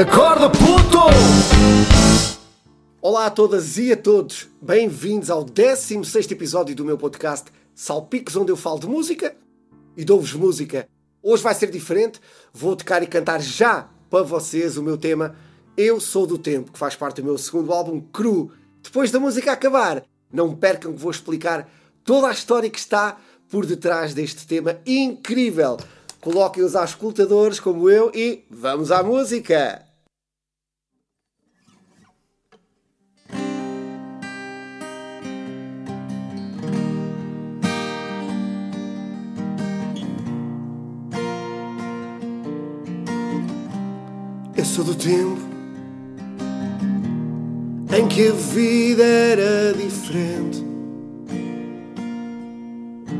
Acorda, puto! Olá a todas e a todos, bem-vindos ao 16 episódio do meu podcast Salpicos, onde eu falo de música e dou-vos música. Hoje vai ser diferente, vou tocar e cantar já para vocês o meu tema Eu Sou do Tempo, que faz parte do meu segundo álbum, Cru. Depois da música acabar, não percam que vou explicar toda a história que está por detrás deste tema incrível. Coloquem os auscultadores como eu e vamos à música! Eu sou do tempo em que a vida era diferente.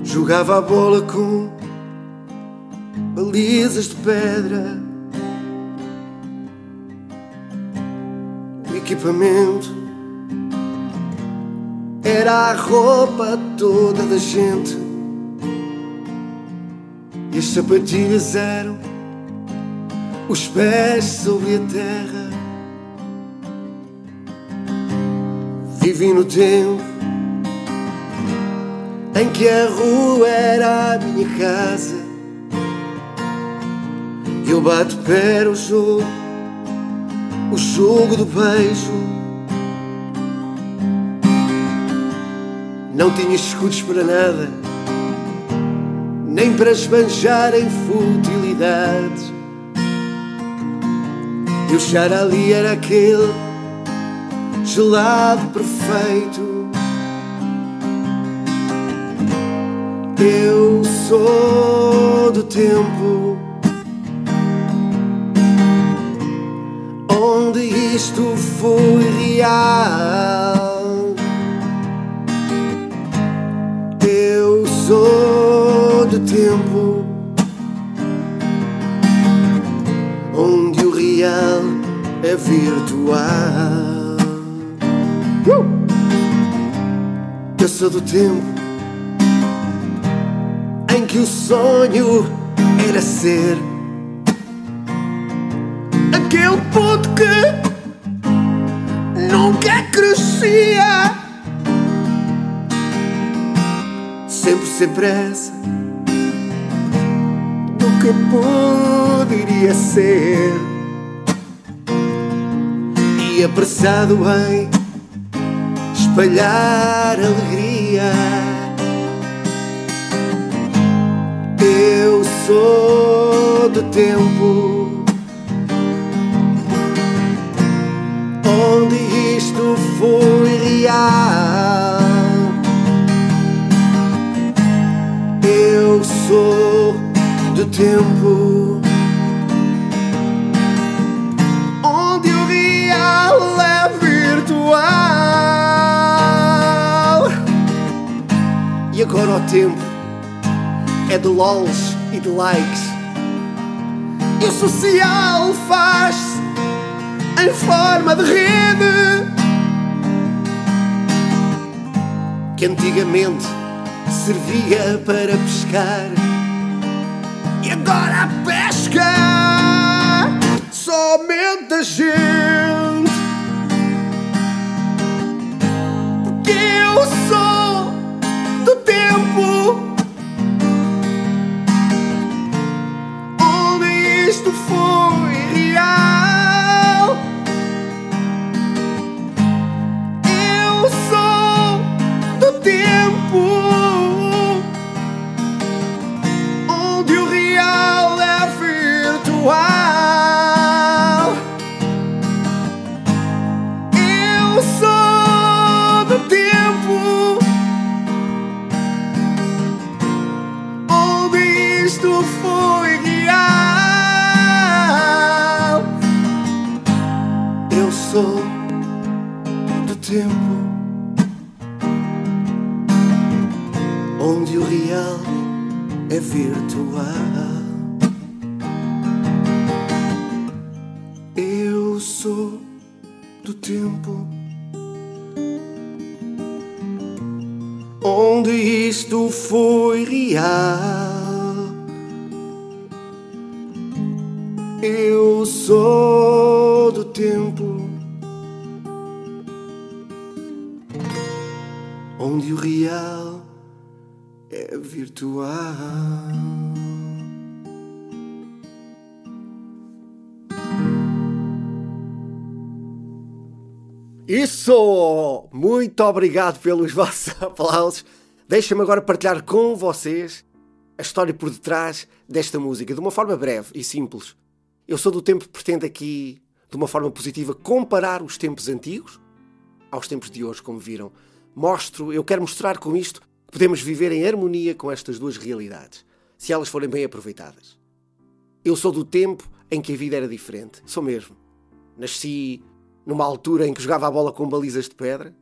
Jogava a bola com balizas de pedra. O equipamento era a roupa toda da gente. E as sapatilhas eram os pés sobre a terra. Vivi no tempo em que a rua era a minha casa e o bate-pé era o jogo, o jogo do beijo. Não tinha escudos para nada, nem para esbanjar em futilidades. E o char ali era aquele gelado perfeito. Eu sou do tempo onde isto foi real. Virtual. Uh! Eu sou do tempo em que o sonho era ser aquele puto que nunca crescia, sempre sem pressa do que poderia ser e apressado em espalhar alegria. Eu sou do tempo onde isto foi real. Eu sou do tempo agora o tempo é de lols e de likes. E o social faz-se em forma de rede que antigamente servia para pescar e agora a pesca somente a gente Eu sou do tempo onde o real é virtual. Eu sou do tempo onde isto foi real. Eu sou onde o real é virtual. Isso! Muito obrigado pelos vossos aplausos. Deixa-me agora partilhar com vocês a história por detrás desta música, de uma forma breve e simples. Eu sou do tempo que pretendo aqui, de uma forma positiva, comparar os tempos antigos aos tempos de hoje, como viram. Mostro, eu quero mostrar com isto que podemos viver em harmonia com estas duas realidades, se elas forem bem aproveitadas. Eu sou do tempo em que a vida era diferente, sou mesmo. Nasci numa altura em que jogava a bola com balizas de pedra,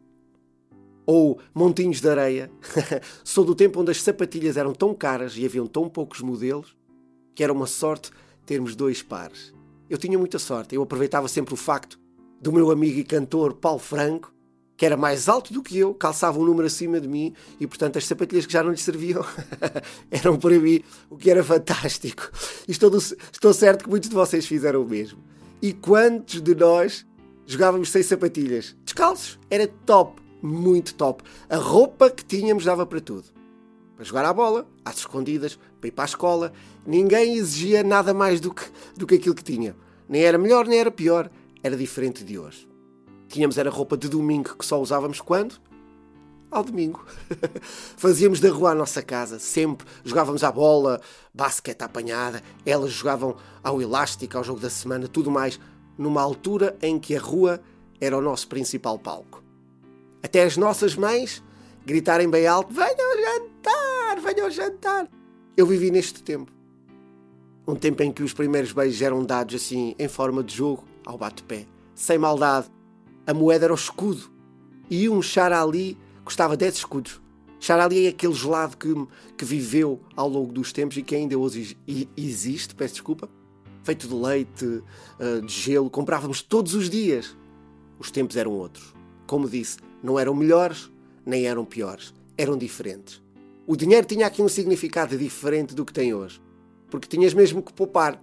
ou montinhos de areia. Sou do tempo onde as sapatilhas eram tão caras e haviam tão poucos modelos que era uma sorte termos dois pares. Eu tinha muita sorte, eu aproveitava sempre o facto do meu amigo e cantor Paulo Franco, que era mais alto do que eu, calçava um número acima de mim e, portanto, as sapatilhas que já não lhe serviam eram para mim, o que era fantástico. E estou, estou certo que muitos de vocês fizeram o mesmo. E quantos de nós jogávamos sem sapatilhas. Descalços. Era top. Muito top. A roupa que tínhamos dava para tudo. Para jogar à bola, às escondidas, para ir para a escola. Ninguém exigia nada mais do que, do que aquilo que tinha. Nem era melhor, nem era pior. Era diferente de hoje. Tínhamos era roupa de domingo que só usávamos quando? Ao domingo. Fazíamos da rua a nossa casa, sempre. Jogávamos à bola, basquete apanhada, elas jogavam ao elástico, ao jogo da semana, tudo mais numa altura em que a rua era o nosso principal palco. Até as nossas mães gritarem bem alto: Venham jantar, venham jantar. Eu vivi neste tempo. Um tempo em que os primeiros beijos eram dados assim, em forma de jogo, ao bate-pé, sem maldade. A moeda era o escudo. E um charali custava 10 escudos. Charali é aquele gelado que, que viveu ao longo dos tempos e que ainda hoje existe, peço desculpa, feito de leite, eh, de gelo, comprávamos todos os dias. Os tempos eram outros. Como disse, não eram melhores nem eram piores, eram diferentes. O dinheiro tinha aqui um significado diferente do que tem hoje, porque tinhas mesmo que poupar.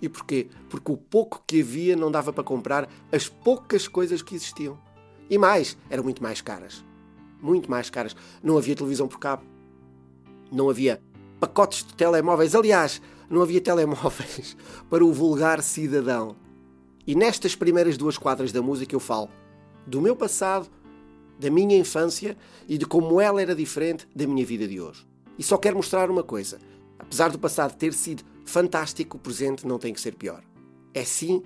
E porquê? Porque o pouco que havia não dava para comprar as poucas coisas que existiam. E mais, eram muito mais caras. Muito mais caras. Não havia televisão por cabo. Não havia pacotes de telemóveis. Aliás, não havia telemóveis para o vulgar cidadão. E nestas primeiras duas quadras da música eu falo do meu passado, da minha infância e de como ela era diferente da minha vida de hoje. E só quero mostrar uma coisa: apesar do passado ter sido fantástico, o presente não tem que ser pior. É sim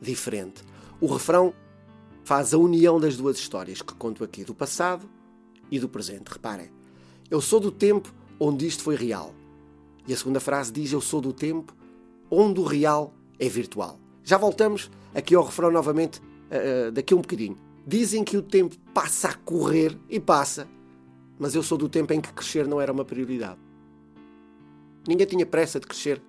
diferente. O refrão faz a união das duas histórias que conto aqui, do passado e do presente. Reparem, eu sou do tempo onde isto foi real. E a segunda frase diz: Eu sou do tempo onde o real é virtual. Já voltamos aqui ao refrão novamente uh, daqui a um bocadinho. Dizem que o tempo passa a correr e passa, mas eu sou do tempo em que crescer não era uma prioridade. Ninguém tinha pressa de crescer,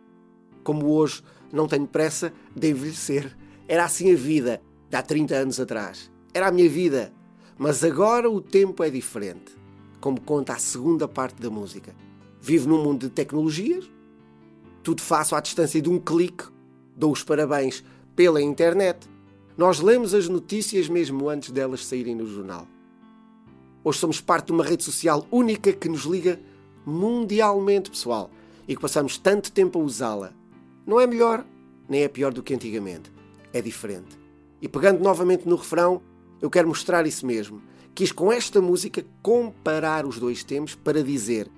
como hoje não tenho pressa de envelhecer. Era assim a vida de há 30 anos atrás. Era a minha vida. Mas agora o tempo é diferente, como conta a segunda parte da música. Vivo num mundo de tecnologias, tudo faço à distância de um clique, dou os parabéns pela internet. Nós lemos as notícias mesmo antes delas saírem no jornal. Hoje somos parte de uma rede social única que nos liga mundialmente, pessoal, e que passamos tanto tempo a usá-la. Não é melhor, nem é pior do que antigamente. É diferente. E pegando novamente no refrão, eu quero mostrar isso mesmo. Quis com esta música comparar os dois tempos para dizer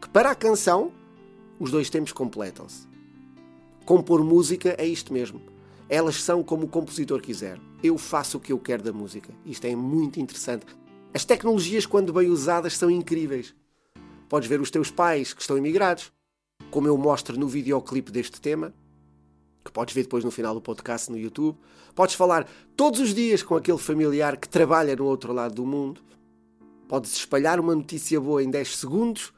que para a canção os dois tempos completam-se. Compor música é isto mesmo. Elas são como o compositor quiser. Eu faço o que eu quero da música. Isto é muito interessante. As tecnologias, quando bem usadas, são incríveis. Podes ver os teus pais que estão emigrados, como eu mostro no videoclipe deste tema, que podes ver depois no final do podcast no YouTube. Podes falar todos os dias com aquele familiar que trabalha no outro lado do mundo. Podes espalhar uma notícia boa em 10 segundos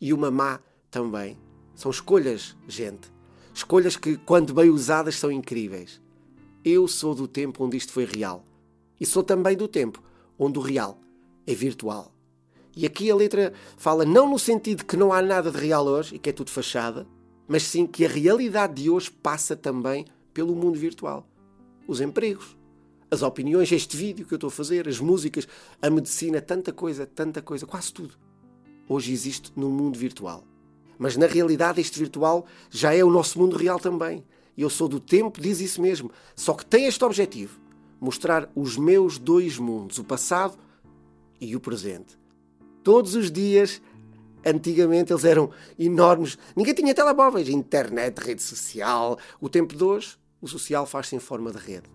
e uma má também. São escolhas, gente. Escolhas que, quando bem usadas, são incríveis. Eu sou do tempo onde isto foi real. E sou também do tempo onde o real é virtual. E aqui a letra fala não no sentido que não há nada de real hoje e que é tudo fachada, mas sim que a realidade de hoje passa também pelo mundo virtual. os empregos, as opiniões, este vídeo que eu estou a fazer, as músicas, a medicina, tanta coisa, tanta coisa, quase tudo. Hoje existe no mundo virtual. Mas na realidade, este virtual já é o nosso mundo real também. Eu sou do tempo, diz isso mesmo. Só que tem este objetivo: mostrar os meus dois mundos, o passado e o presente. Todos os dias, antigamente, eles eram enormes. Ninguém tinha telemóveis, internet, rede social. O tempo de hoje, o social faz-se em forma de rede.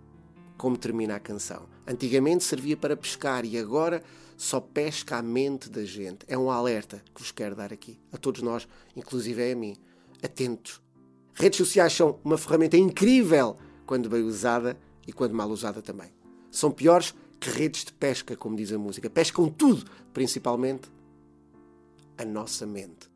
Como termina a canção. Antigamente servia para pescar e agora só pesca a mente da gente. É um alerta que vos quero dar aqui, a todos nós, inclusive a mim. Atentos. Redes sociais são uma ferramenta incrível quando bem usada e quando mal usada também. São piores que redes de pesca, como diz a música. Pescam tudo, principalmente a nossa mente.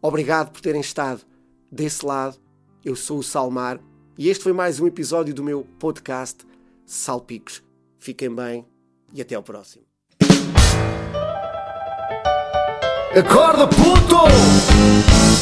Obrigado por terem estado desse lado. Eu sou o Salmar e este foi mais um episódio do meu podcast Salpicos. Fiquem bem e até ao próximo. Acorda, puto!